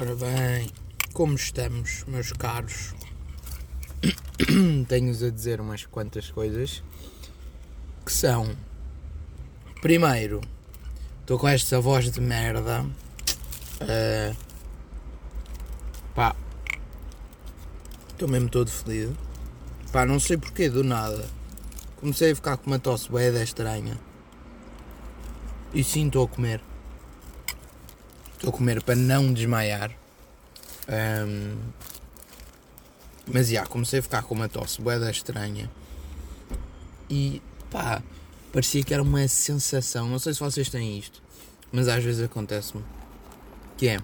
Ora bem, como estamos, meus caros? Tenho-vos a dizer umas quantas coisas que são. Primeiro, estou com esta voz de merda. Uh, pá, estou mesmo todo feliz. Pá, não sei porquê, do nada. Comecei a ficar com uma tosse bué estranha. E sim, estou a comer. Estou a comer para não desmaiar. Um, mas já, comecei a ficar com uma tosse boeda estranha. E pá, parecia que era uma sensação. Não sei se vocês têm isto, mas às vezes acontece-me. Que é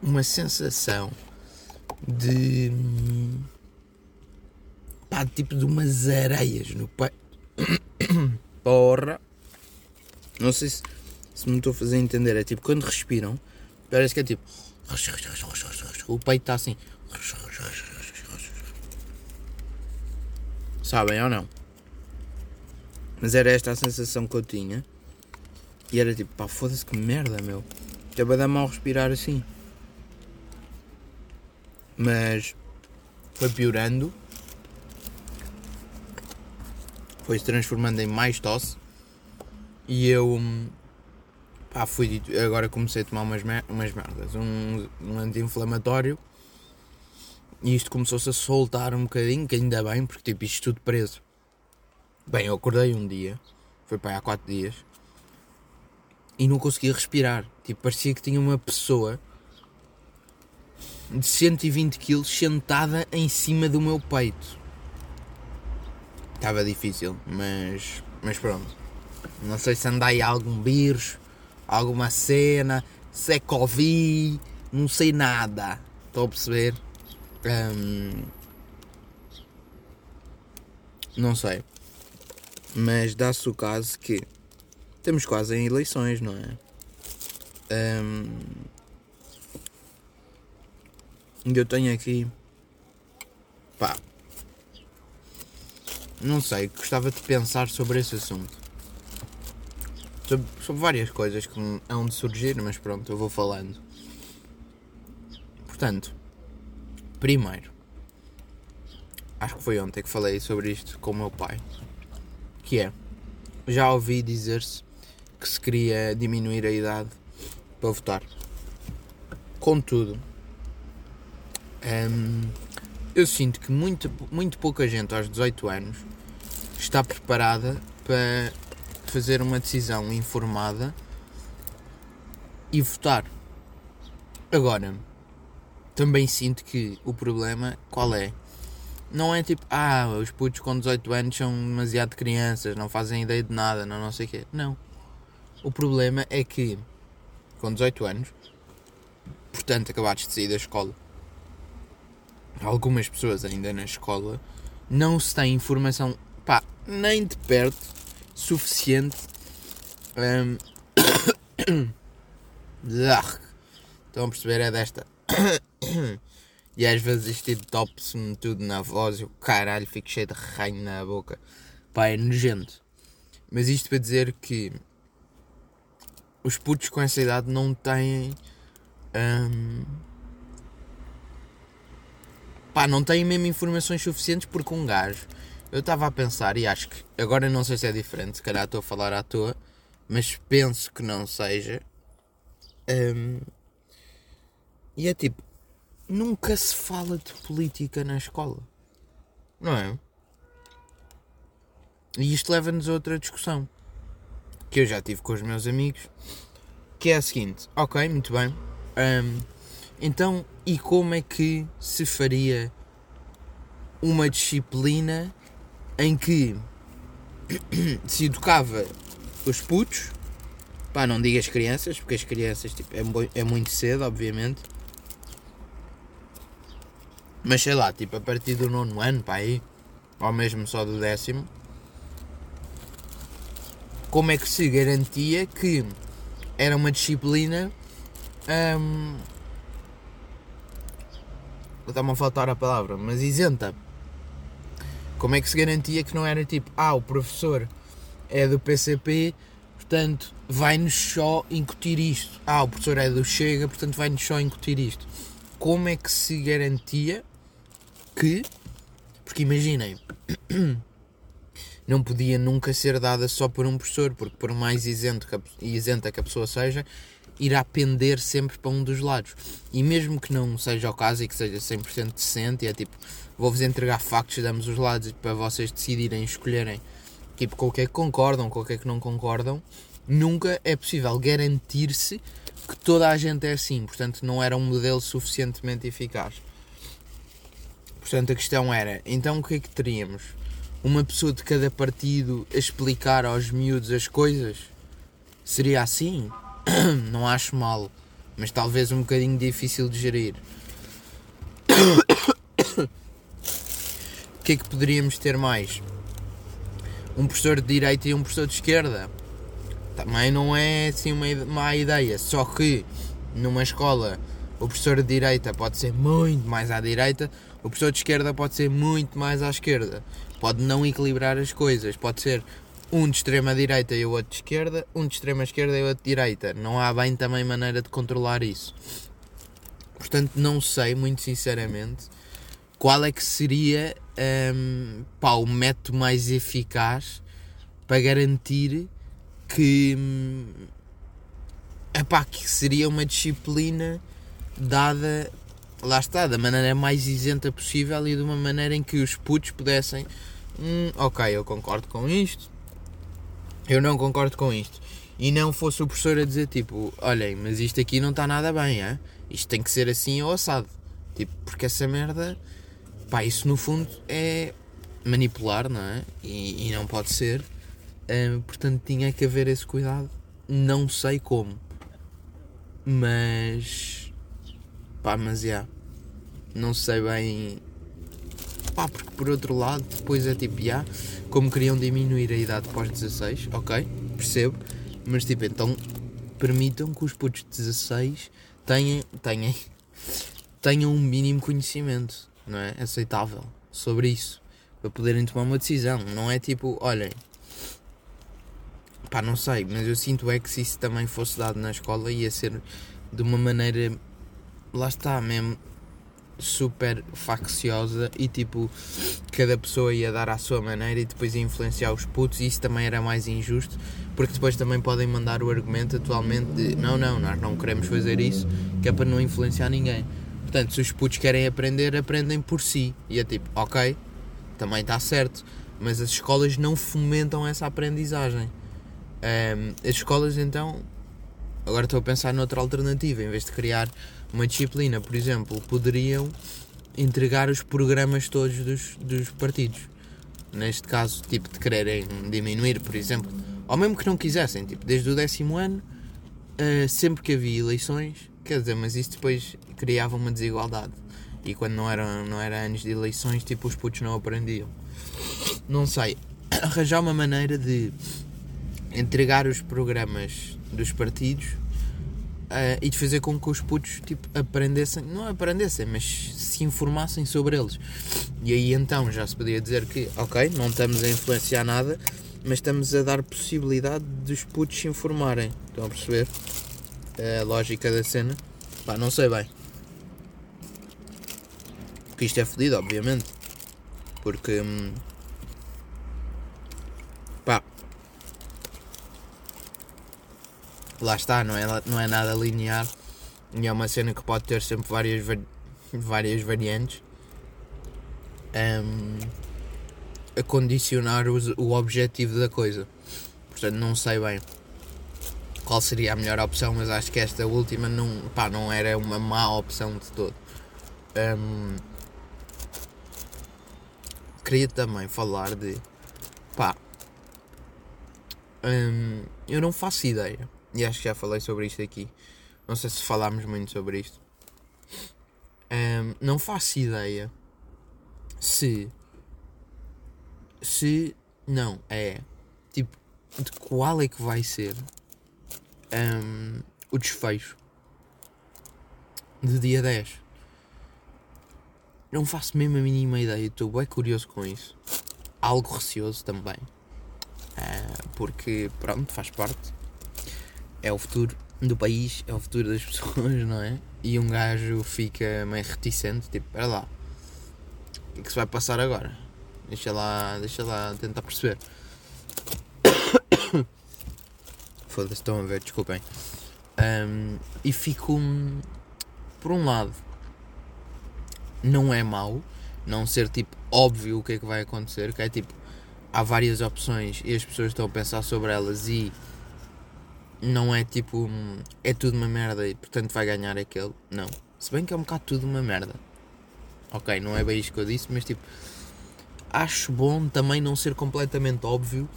uma sensação de. pá, tipo de umas areias no peito. Porra! Não sei se se me estou a fazer entender, é tipo quando respiram, parece que é tipo. O peito está assim. Sabem ou não? Mas era esta a sensação que eu tinha. E era tipo, pá, foda-se que merda, meu. Já vai dar mal respirar assim. Mas foi piorando. Foi se transformando em mais tosse. E eu Pá, fui, agora comecei a tomar umas, mer umas merdas, um, um anti-inflamatório e isto começou-se a soltar um bocadinho, que ainda bem, porque tipo isto tudo preso. Bem, eu acordei um dia, foi para aí há 4 dias, e não conseguia respirar. Tipo, parecia que tinha uma pessoa de 120 kg sentada em cima do meu peito. Estava difícil, mas, mas pronto. Não sei se andai algum vírus alguma cena, se é Covid, não sei nada. Estou a perceber? Um, não sei. Mas dá-se o caso que temos quase em eleições, não é? Um, eu tenho aqui. Pá. Não sei, gostava de pensar sobre esse assunto sobre, sobre várias coisas que hão de surgir, mas pronto, eu vou falando. Portanto, primeiro, acho que foi ontem que falei sobre isto com o meu pai, que é, já ouvi dizer-se que se queria diminuir a idade para votar. Contudo, hum, eu sinto que muito, muito pouca gente aos 18 anos está preparada para fazer uma decisão informada e votar. Agora, também sinto que o problema qual é? Não é tipo, ah, os putos com 18 anos são demasiado crianças, não fazem ideia de nada, não, não sei o quê. Não. O problema é que com 18 anos, portanto acabados de sair da escola, algumas pessoas ainda na escola não se tem informação, pá, nem de perto suficiente. Um... Estão a perceber? É desta. e às vezes isto entope-se-me tudo na voz e o caralho fico cheio de ranho na boca. Pá, é nojento. Mas isto para dizer que os putos com essa idade não têm. Um, pá, não têm mesmo informações suficientes porque um gajo eu estava a pensar e acho que agora não sei se é diferente, se calhar estou a falar à toa, mas penso que não seja. Um, e é tipo, nunca se fala de política na escola, não é? E isto leva-nos a outra discussão que eu já tive com os meus amigos, que é a seguinte: ok, muito bem. Um, então, e como é que se faria uma disciplina em que se educava os putos, pá, não diga as crianças, porque as crianças tipo, é, é muito cedo, obviamente. Mas sei lá, tipo, a partir do nono ano, pá, aí, ou mesmo só do décimo, como é que se garantia que era uma disciplina. Hum, Está-me a faltar a palavra, mas isenta como é que se garantia que não era tipo, ah, o professor é do PCP, portanto vai-nos só incutir isto. Ah, o professor é do Chega, portanto vai-nos só incutir isto. Como é que se garantia que. Porque imaginem, não podia nunca ser dada só por um professor, porque por mais isento que a, isenta que a pessoa seja, irá pender sempre para um dos lados. E mesmo que não seja o caso e que seja 100% decente, é tipo, vou-vos entregar factos, damos os lados para vocês decidirem, escolherem, tipo, com o que é que concordam, com o que é que não concordam, nunca é possível garantir-se que toda a gente é assim. Portanto, não era um modelo suficientemente eficaz. Portanto, a questão era: então o que é que teríamos? Uma pessoa de cada partido a explicar aos miúdos as coisas? Seria assim? não acho mal, mas talvez um bocadinho difícil de gerir. O que é que poderíamos ter mais? Um professor de direita e um professor de esquerda? Também não é assim uma má ideia, só que numa escola o professor de direita pode ser muito mais à direita, o professor de esquerda pode ser muito mais à esquerda. Pode não equilibrar as coisas, pode ser um de extrema direita e o outro de esquerda, um de extrema esquerda e o outro de direita. Não há bem também maneira de controlar isso. Portanto, não sei, muito sinceramente, qual é que seria um, pá, o método mais eficaz para garantir que, hum, epá, que seria uma disciplina dada lá está, da maneira mais isenta possível e de uma maneira em que os putos pudessem. Hum, ok, eu concordo com isto, eu não concordo com isto. E não fosse o professor a dizer tipo, olhem, mas isto aqui não está nada bem, é? isto tem que ser assim ou assado. Tipo, porque essa merda, pá, isso no fundo é manipular, não é? E, e não pode ser. Portanto, tinha que haver esse cuidado. Não sei como, mas pá, mas já. Yeah não sei bem. Pá, porque por outro lado, depois é tipo, já, como queriam diminuir a idade pós 16, ok, percebo, mas tipo, então permitam que os putos de 16 tenham, tenham, tenham um mínimo conhecimento, não é? Aceitável sobre isso, para poderem tomar uma decisão. Não é tipo, olhem, pá, não sei, mas eu sinto é que se isso também fosse dado na escola ia ser de uma maneira, lá está mesmo super facciosa e tipo cada pessoa ia dar à sua maneira e depois ia influenciar os putos e isso também era mais injusto porque depois também podem mandar o argumento atualmente de não, não, nós não queremos fazer isso que é para não influenciar ninguém. Portanto se os putos querem aprender, aprendem por si. E é tipo, ok também está certo mas as escolas não fomentam essa aprendizagem. Um, as escolas então agora estou a pensar noutra alternativa em vez de criar uma disciplina, por exemplo, poderiam entregar os programas todos dos, dos partidos. Neste caso, tipo, de quererem diminuir, por exemplo, ou mesmo que não quisessem, tipo, desde o décimo ano, uh, sempre que havia eleições, quer dizer, mas isso depois criava uma desigualdade. E quando não eram não era anos de eleições, tipo, os putos não aprendiam. Não sei, arranjar uma maneira de entregar os programas dos partidos Uh, e de fazer com que os putos tipo, aprendessem, não aprendessem, mas se informassem sobre eles. E aí então já se podia dizer que, ok, não estamos a influenciar nada, mas estamos a dar possibilidade dos putos se informarem. Estão a perceber a lógica da cena? Pá, não sei bem. Porque isto é fodido, obviamente. Porque. Hum, lá está, não é, não é nada linear e é uma cena que pode ter sempre várias, várias variantes um, a condicionar o, objetivo da coisa. Portanto, não sei bem qual seria a melhor opção, mas acho que esta última não, pá, não era uma má opção de todo. Um, queria também falar de pá, um, eu não faço ideia e acho que já falei sobre isto aqui. Não sei se falámos muito sobre isto. Um, não faço ideia se. Se. Não, é. Tipo, de qual é que vai ser um, o desfecho do dia 10. Não faço mesmo a mínima ideia. Estou bem curioso com isso. Algo receoso também. Uh, porque, pronto, faz parte é o futuro do país, é o futuro das pessoas, não é? E um gajo fica meio reticente, tipo, espera lá, o que é que se vai passar agora? Deixa lá, deixa lá tentar perceber. Foda-se, estão a ver, desculpem. Um, e fico, por um lado, não é mau não ser tipo óbvio o que é que vai acontecer, que é tipo, há várias opções e as pessoas estão a pensar sobre elas e não é tipo, é tudo uma merda e portanto vai ganhar aquele. Não. Se bem que é um bocado tudo uma merda. Ok, não é bem isto que eu disse, mas tipo, acho bom também não ser completamente óbvio,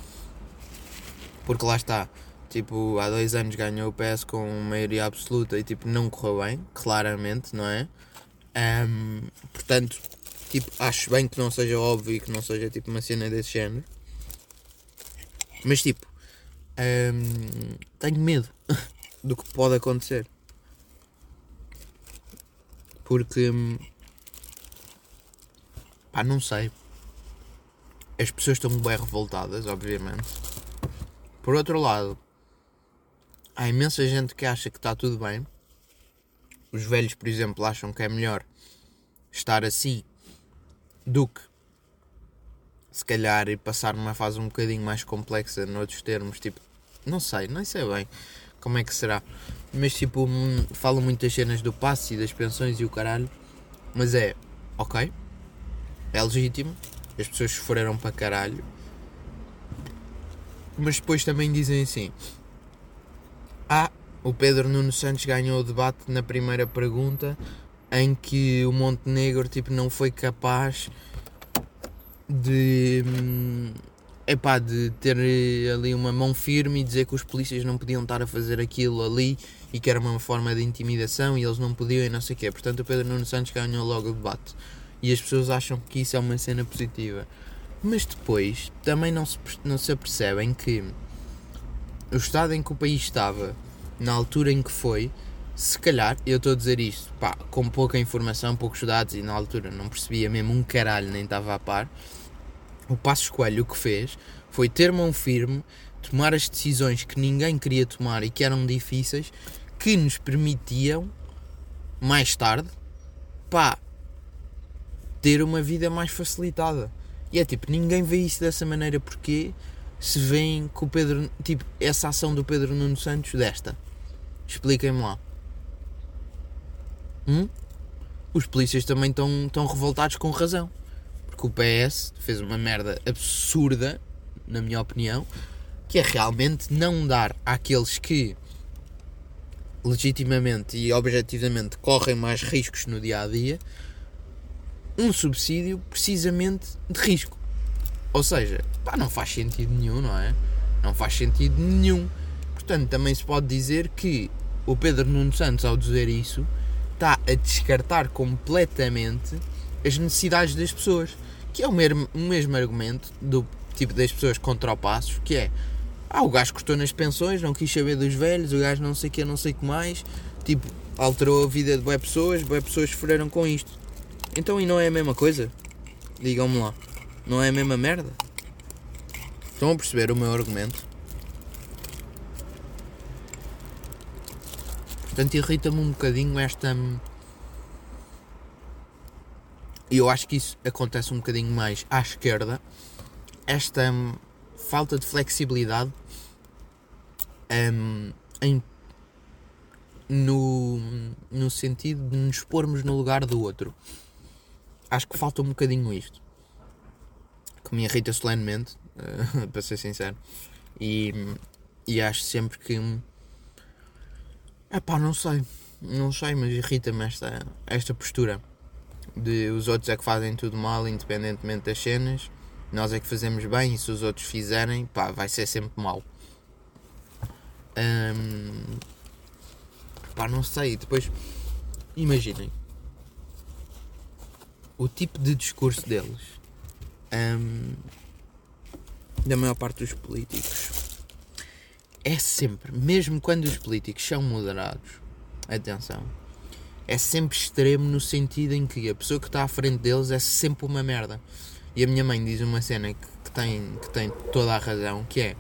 porque lá está. Tipo, há dois anos ganhou o PS com maioria absoluta e tipo, não correu bem, claramente, não é? Um, portanto, tipo, acho bem que não seja óbvio e que não seja tipo uma cena desse género. Mas tipo, um, tenho medo do que pode acontecer. Porque pá, não sei. As pessoas estão bem revoltadas, obviamente. Por outro lado, há imensa gente que acha que está tudo bem. Os velhos, por exemplo, acham que é melhor estar assim do que se calhar e passar numa fase um bocadinho mais complexa noutros termos, tipo, não sei, não sei bem como é que será. Mas tipo, hum, falam muitas cenas do passe e das pensões e o caralho. Mas é, ok, é legítimo, as pessoas sofreram para caralho. Mas depois também dizem assim: Ah, o Pedro Nuno Santos ganhou o debate na primeira pergunta em que o Montenegro tipo, não foi capaz de, hum, epá, de ter ali uma mão firme e dizer que os polícias não podiam estar a fazer aquilo ali e que era uma forma de intimidação e eles não podiam e não sei o quê. Portanto, o Pedro Nuno Santos ganhou logo o debate. E as pessoas acham que isso é uma cena positiva. Mas depois também não se, não se apercebem que o estado em que o país estava, na altura em que foi, se calhar, eu estou a dizer isto, pá, com pouca informação, poucos dados e na altura não percebia mesmo um caralho, nem estava a par. O Passo Coelho que fez foi ter mão firme, tomar as decisões que ninguém queria tomar e que eram difíceis, que nos permitiam, mais tarde, pá, ter uma vida mais facilitada. E é tipo, ninguém vê isso dessa maneira porque se vêem com o Pedro, tipo, essa ação do Pedro Nuno Santos desta. Expliquem-me lá. Hum? Os polícias também estão revoltados com razão. Porque o PS fez uma merda absurda, na minha opinião, que é realmente não dar àqueles que legitimamente e objetivamente correm mais riscos no dia a dia um subsídio precisamente de risco. Ou seja, pá, não faz sentido nenhum, não é? Não faz sentido nenhum. Portanto, também se pode dizer que o Pedro Nuno Santos, ao dizer isso, está a descartar completamente as necessidades das pessoas. Que é o mesmo, o mesmo argumento do tipo das pessoas contra o Passos, que é ah, o gajo cortou nas pensões, não quis saber dos velhos, o gajo não sei o que, não sei o que mais, tipo, alterou a vida de boas pessoas, boas pessoas sofreram com isto. Então e não é a mesma coisa? Digam-me lá. Não é a mesma merda? Estão a perceber o meu argumento? Portanto, irrita-me um bocadinho esta. E eu acho que isso acontece um bocadinho mais à esquerda. Esta hum, falta de flexibilidade um, em, no, no sentido de nos pormos no lugar do outro. Acho que falta um bocadinho isto. Que me irrita solenemente, uh, para ser sincero. E, e acho sempre que é pá, não sei. Não sei, mas irrita-me esta, esta postura de os outros é que fazem tudo mal, independentemente das cenas. Nós é que fazemos bem e se os outros fizerem, pá, vai ser sempre mal. Hum, pá, não sei. Depois, imaginem o tipo de discurso deles, hum, da maior parte dos políticos é sempre, mesmo quando os políticos são moderados, atenção, é sempre extremo no sentido em que a pessoa que está à frente deles é sempre uma merda. E a minha mãe diz uma cena que, que tem, que tem toda a razão, que é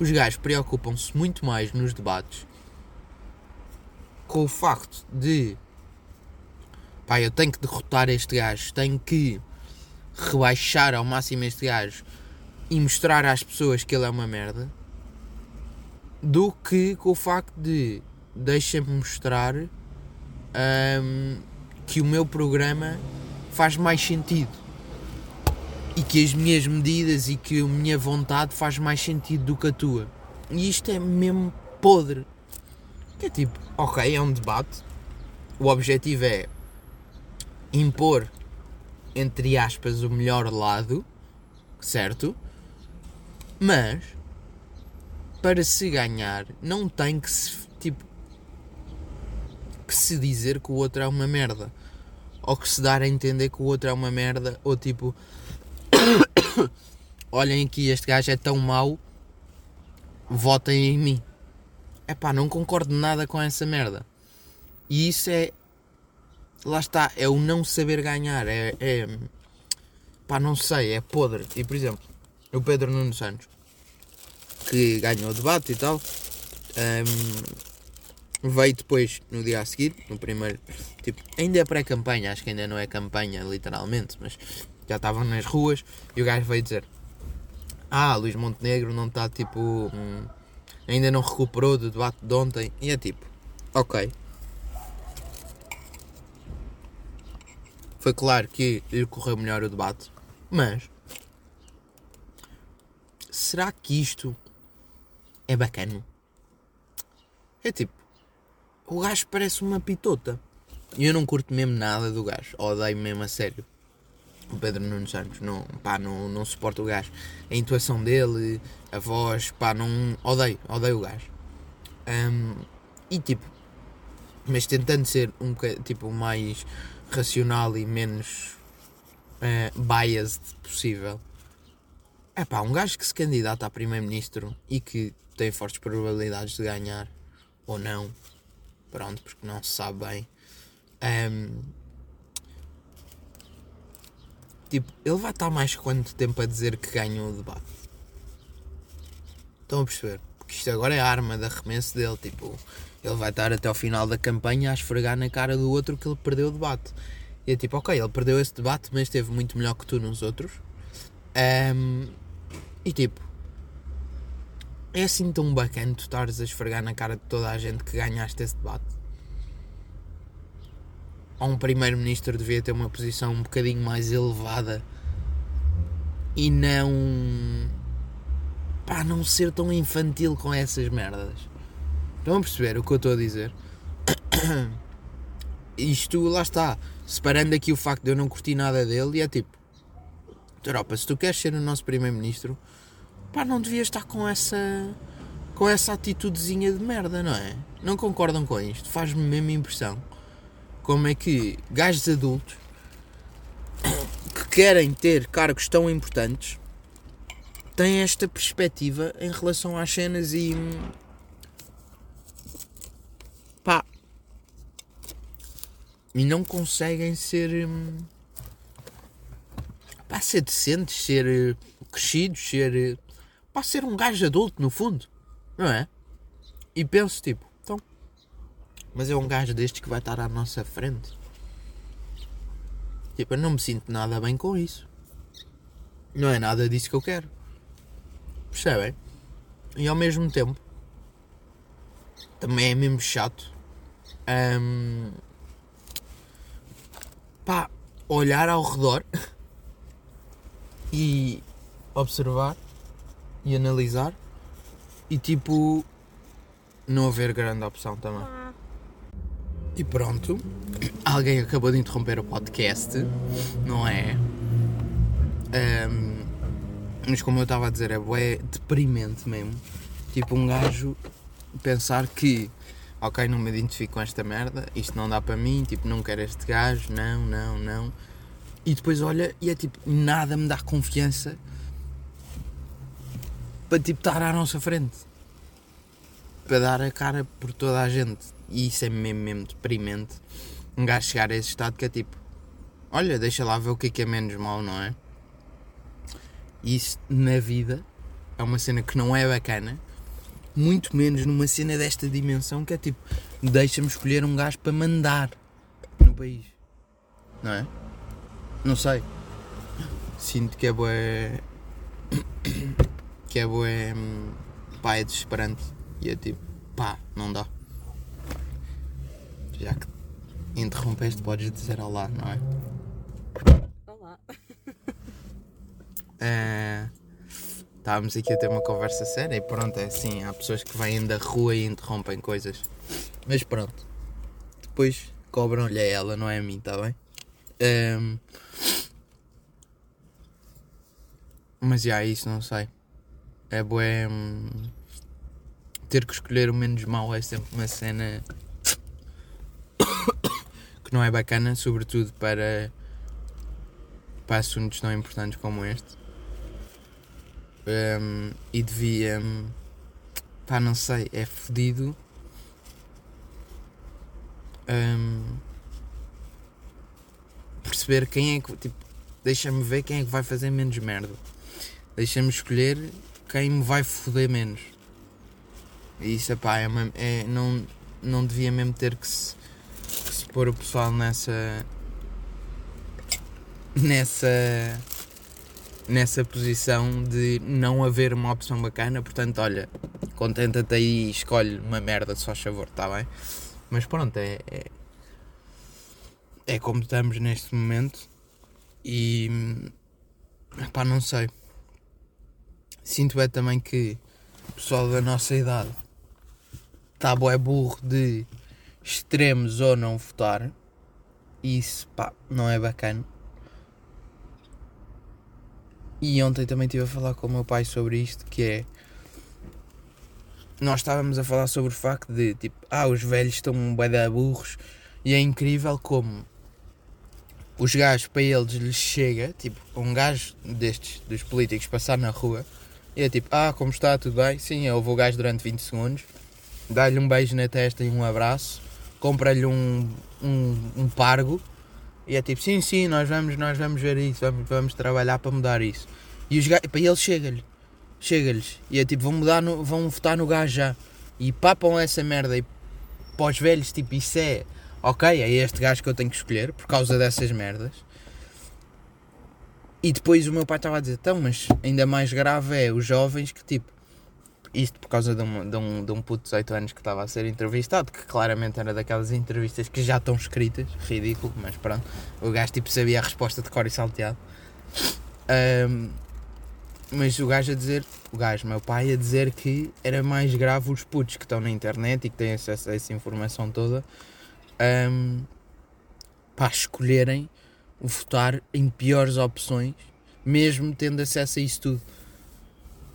os gajos preocupam-se muito mais nos debates com o facto de pá, eu tenho que derrotar este gajo, tenho que rebaixar ao máximo este gajo e mostrar às pessoas que ele é uma merda, do que com o facto de deixa-me mostrar hum, que o meu programa faz mais sentido e que as minhas medidas e que a minha vontade faz mais sentido do que a tua. E isto é mesmo podre. Que é tipo, ok, é um debate. O objetivo é impor, entre aspas, o melhor lado, certo? Mas para se ganhar não tem que se tipo que se dizer que o outro é uma merda. Ou que se dar a entender que o outro é uma merda ou tipo olhem aqui este gajo é tão mau votem em mim. É pá não concordo nada com essa merda. E isso é lá está é o não saber ganhar é, é pá não sei é podre. E por exemplo o Pedro Nuno Santos que ganhou o debate e tal. Um, veio depois no dia a seguir, no primeiro, tipo, ainda é pré-campanha, acho que ainda não é campanha literalmente, mas já estavam nas ruas e o gajo veio dizer: Ah, Luís Montenegro não está tipo. Hum, ainda não recuperou do debate de ontem. E é tipo, ok. Foi claro que lhe correu melhor o debate, mas será que isto é bacana. É tipo, o gajo parece uma pitota. E eu não curto mesmo nada do gajo. Odeio mesmo a sério. O Pedro Nuno Santos, não, pá, não, não suporto o gajo. A intuação dele, a voz, pá, não. Odeio, odeio o gajo. Um, e tipo, mas tentando ser um tipo mais racional e menos uh, biased possível. É pá, um gajo que se candidata a primeiro-ministro e que tem fortes probabilidades de ganhar ou não. Pronto, porque não se sabe bem. Um, tipo, ele vai estar mais quanto tempo a dizer que ganhou o debate? Estão a perceber? Porque isto agora é a arma de arremesso dele. Tipo, ele vai estar até ao final da campanha a esfregar na cara do outro que ele perdeu o debate. E é tipo, ok, ele perdeu esse debate, mas esteve muito melhor que tu nos outros. Um, e tipo, é assim tão bacana tu estares a esfregar na cara de toda a gente que ganhaste esse debate? Ou um primeiro-ministro devia ter uma posição um bocadinho mais elevada e não. pá, não ser tão infantil com essas merdas. Estão a perceber o que eu estou a dizer? Isto, lá está. Separando aqui o facto de eu não curtir nada dele, e é tipo: Tropa, se tu queres ser o nosso primeiro-ministro pá, não devia estar com essa com essa atitudezinha de merda, não é? Não concordam com isto? Faz-me mesmo impressão. Como é que gajos adultos que querem ter cargos tão importantes têm esta perspectiva em relação às cenas e pá e não conseguem ser hum, pá, ser decentes, ser crescidos, ser para ser um gajo adulto, no fundo, não é? E penso tipo, então, mas é um gajo destes que vai estar à nossa frente. Tipo, eu não me sinto nada bem com isso. Não é nada disso que eu quero. Percebem? E ao mesmo tempo, também é mesmo chato. Um, pá, olhar ao redor e observar e analisar e tipo não haver grande opção também. E pronto, alguém acabou de interromper o podcast, não é? Um, mas como eu estava a dizer, é bué deprimente mesmo. Tipo um gajo pensar que ok, não me identifico com esta merda, isto não dá para mim, tipo, não quero este gajo, não, não, não. E depois olha e é tipo, nada me dá confiança para tipo estar à nossa frente. Para dar a cara por toda a gente. E isso é mesmo, mesmo deprimente. Um gajo chegar a esse estado que é tipo, olha, deixa lá ver o que é que é menos mau, não é? Isso na vida é uma cena que não é bacana, muito menos numa cena desta dimensão que é tipo, deixa-me escolher um gajo para mandar no país. Não é? Não sei. Sinto que é bué. que é bué. hum, pá, é desesperante. E é tipo, pá, não dá. Já que interrompeste, podes dizer olá, não é? Olá. É, Estávamos aqui a ter uma conversa séria e pronto, é assim, há pessoas que vêm da rua e interrompem coisas. Mas pronto. Depois cobram-lhe a ela, não é a mim, está bem? Ehm, Mas já, isso não sei. É bué. hum, Ter que escolher o menos mau é sempre uma cena que não é bacana, sobretudo para, para assuntos tão importantes como este. Hum, e devia. hum, pá, não sei, é fodido. hum, perceber quem é que. Tipo, deixa-me ver quem é que vai fazer menos merda. Deixa-me escolher quem me vai foder menos. E isso, pá, é, uma- é- não, não devia mesmo ter que se, que se pôr o pessoal nessa. nessa. nessa posição de não haver uma opção bacana. Portanto, olha, contenta-te aí e escolhe uma merda, faz favor, está bem? Mas pronto, é, é. é como estamos neste momento. E. pá, não sei. Sinto é também que o pessoal da nossa idade está bué burro de extremos ou não votar. Isso, pá, não é bacana. E ontem também estive a falar com o meu pai sobre isto, que é... Nós estávamos a falar sobre o facto de, tipo, ah, os velhos estão bué de burros. E é incrível como os gajos, para eles, lhes chega, tipo, um gajo destes, dos políticos, passar na rua e é tipo, ah, como está, tudo bem? Sim, eu vou o gajo durante 20 segundos, dá-lhe um beijo na testa e um abraço, compra-lhe um, um, um pargo e é tipo, sim, sim, nós vamos, nós vamos ver isso, vamos, vamos trabalhar para mudar isso. E os gajos, para eles chega-lhe, chega-lhes, e é tipo, vão, mudar no, vão votar no gajo já, e papam essa merda, e para os velhos, tipo, isso é, ok, é este gajo que eu tenho que escolher, por causa dessas merdas. E depois o meu pai estava a dizer, então, mas ainda mais grave é os jovens que tipo, isto por causa de um, de um, de um puto de 18 anos que estava a ser entrevistado, que claramente era daquelas entrevistas que já estão escritas, ridículo, mas pronto, o gajo tipo sabia a resposta de cor e salteado. Ahm, mas o gajo a dizer, o gajo, meu pai, a dizer que era mais grave os putos que estão na internet e que têm acesso a essa informação toda, ahm, para escolherem votar em piores opções, mesmo tendo acesso a isso tudo.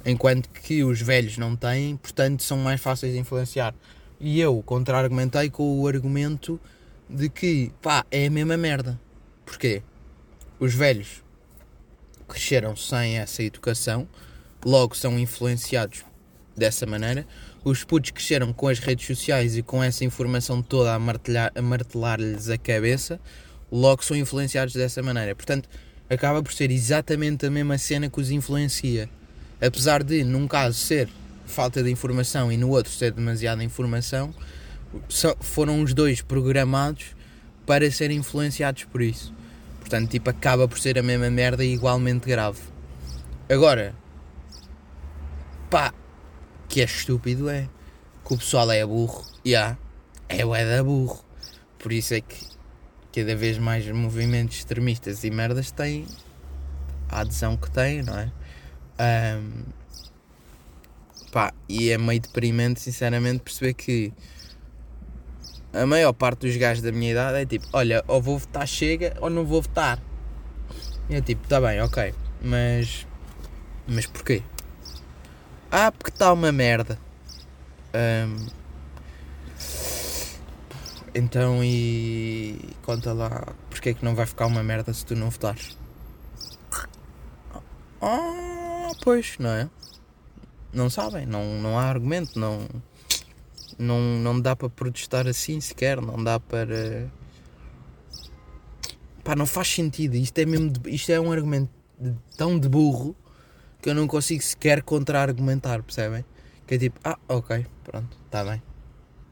Enquanto que os velhos não têm, portanto são mais fáceis de influenciar. E eu contra-argumentei com o argumento de que, pá, é a mesma merda. Porquê? Os velhos cresceram sem essa educação, logo são influenciados dessa maneira. Os putos cresceram com as redes sociais e com essa informação toda a martelar- a martelar-lhes a cabeça, logo são influenciados dessa maneira. Portanto, acaba por ser exatamente a mesma cena que os influencia. Apesar de, num caso, ser falta de informação e no outro ser demasiada informação, foram os dois programados para serem influenciados por isso. Portanto, tipo, acaba por ser a mesma merda e igualmente grave. Agora, pá, que é estúpido é que o pessoal é burro. E há, é o é da burro. Por isso é que cada vez mais movimentos extremistas e merdas têm a adesão que têm, não é? Ahm, pá, e é meio deprimente, sinceramente, perceber que a maior parte dos gajos da minha idade é tipo: olha, ou vou votar chega ou não vou votar. E é tipo: tá bem, ok, mas. Mas porquê? Ah, porque está uma merda. Ahm, então e. Conta lá, porque é que não vai ficar uma merda se tu não votares? Ah, pois, não é? Não sabem, não, não há argumento, não, não, não dá para protestar assim sequer, não dá para. Pá, não faz sentido. Isto é mesmo. de- isto é um argumento de- tão de burro que eu não consigo sequer contra-argumentar, percebem? Que é tipo, ah, ok, pronto, está bem.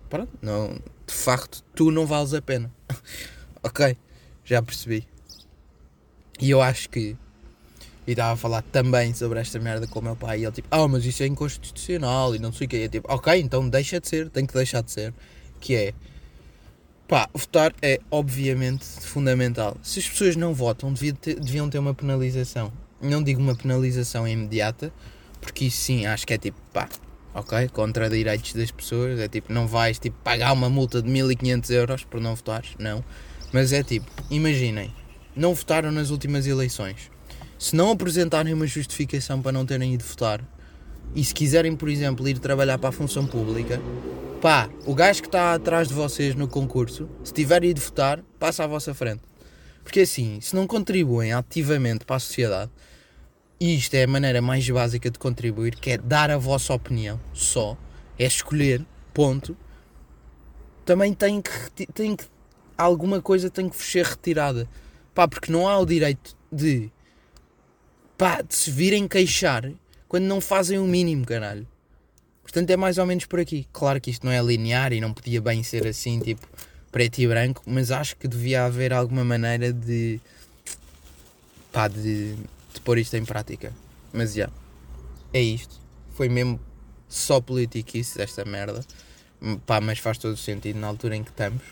Pronto, não, de facto tu não vales a pena. ok? Já percebi. E eu acho que. E estava a falar também sobre esta merda com o meu pai. E ele tipo, ah, mas isso é inconstitucional e não sei o que. E eu tipo, ok, então deixa de ser, tem que deixar de ser. Que é. Pá, votar é obviamente fundamental. Se as pessoas não votam, deviam ter, deviam ter uma penalização. Não digo uma penalização imediata, porque isso sim acho que é tipo, pá, ok? Contra direitos das pessoas. É tipo, não vais tipo, pagar uma multa de 1500 euros por não votares, não. Mas é tipo, imaginem, não votaram nas últimas eleições. Se não apresentarem uma justificação para não terem ido votar, e se quiserem, por exemplo, ir trabalhar para a função pública, pá, o gajo que está atrás de vocês no concurso, se tiver ido votar, passa à vossa frente. Porque assim, se não contribuem ativamente para a sociedade, e isto é a maneira mais básica de contribuir, que é dar a vossa opinião só, é escolher, ponto. Também tem que, tem que alguma coisa tem que ser retirada. Pá, porque não há o direito de, pá, de se virem queixar quando não fazem o mínimo, caralho. Portanto, é mais ou menos por aqui. Claro que isto não é linear e não podia bem ser assim, tipo, preto e branco, mas acho que devia haver alguma maneira de, pá, de de pôr isto em prática. Mas já, é isto. Foi mesmo só politiquice esta merda. Pá, mas faz todo o sentido na altura em que estamos.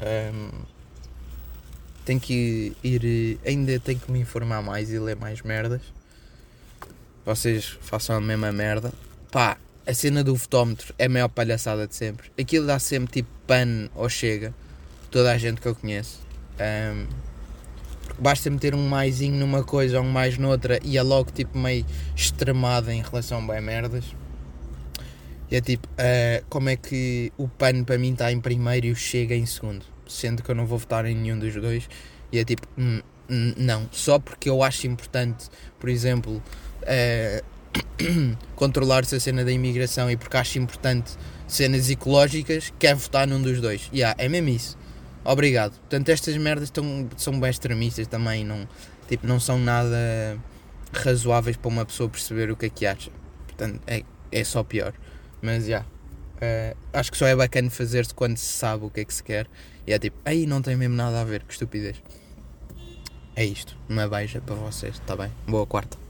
Um, tenho que ir. Ainda tenho que me informar mais e ler mais merdas. Vocês façam a mesma merda. Pá, a cena do fotómetro é a maior palhaçada de sempre. Aquilo dá sempre tipo pan ou chega. Toda a gente que eu conheço. Um, basta meter um maisinho numa coisa ou um mais noutra e é logo tipo meio extremado em relação bem merdas. E é tipo, uh, como é que o PAN para mim está em primeiro e o Chega em segundo? Sendo que eu não vou votar em nenhum dos dois. E é tipo, hum, hum, não. Só porque eu acho importante, por exemplo, uh, controlar-se a cena da imigração e porque acho importante cenas ecológicas, quero votar num dos dois. Yeah, é mesmo isso. Obrigado. Portanto, estas merdas estão, são bem extremistas também, não, tipo, não são nada razoáveis para uma pessoa perceber o que é que acha. Portanto, é, é só pior. Mas já. Yeah, uh, acho que só é bacana fazer-se quando se sabe o que é que se quer. E é tipo, aí não tem mesmo nada a ver, que estupidez. É isto. Uma beija para vocês, está bem? Boa quarta.